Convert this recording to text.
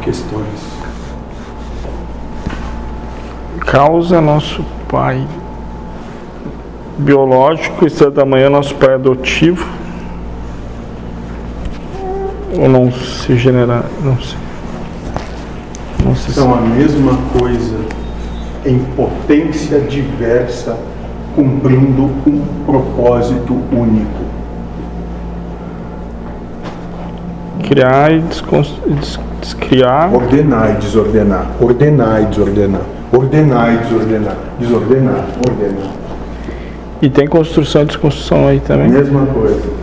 questões. Causa nosso pai biológico, estrela da manhã é nosso pai adotivo. Ou não se genera. Não sei. Não sei São a mesma coisa em potência diversa, cumprindo um propósito único. Criar e descriar. Ordenar e desordenar. Ordenar e desordenar. Ordenar e desordenar. Desordenar, ordenar. E tem construção e desconstrução aí também. Mesma coisa.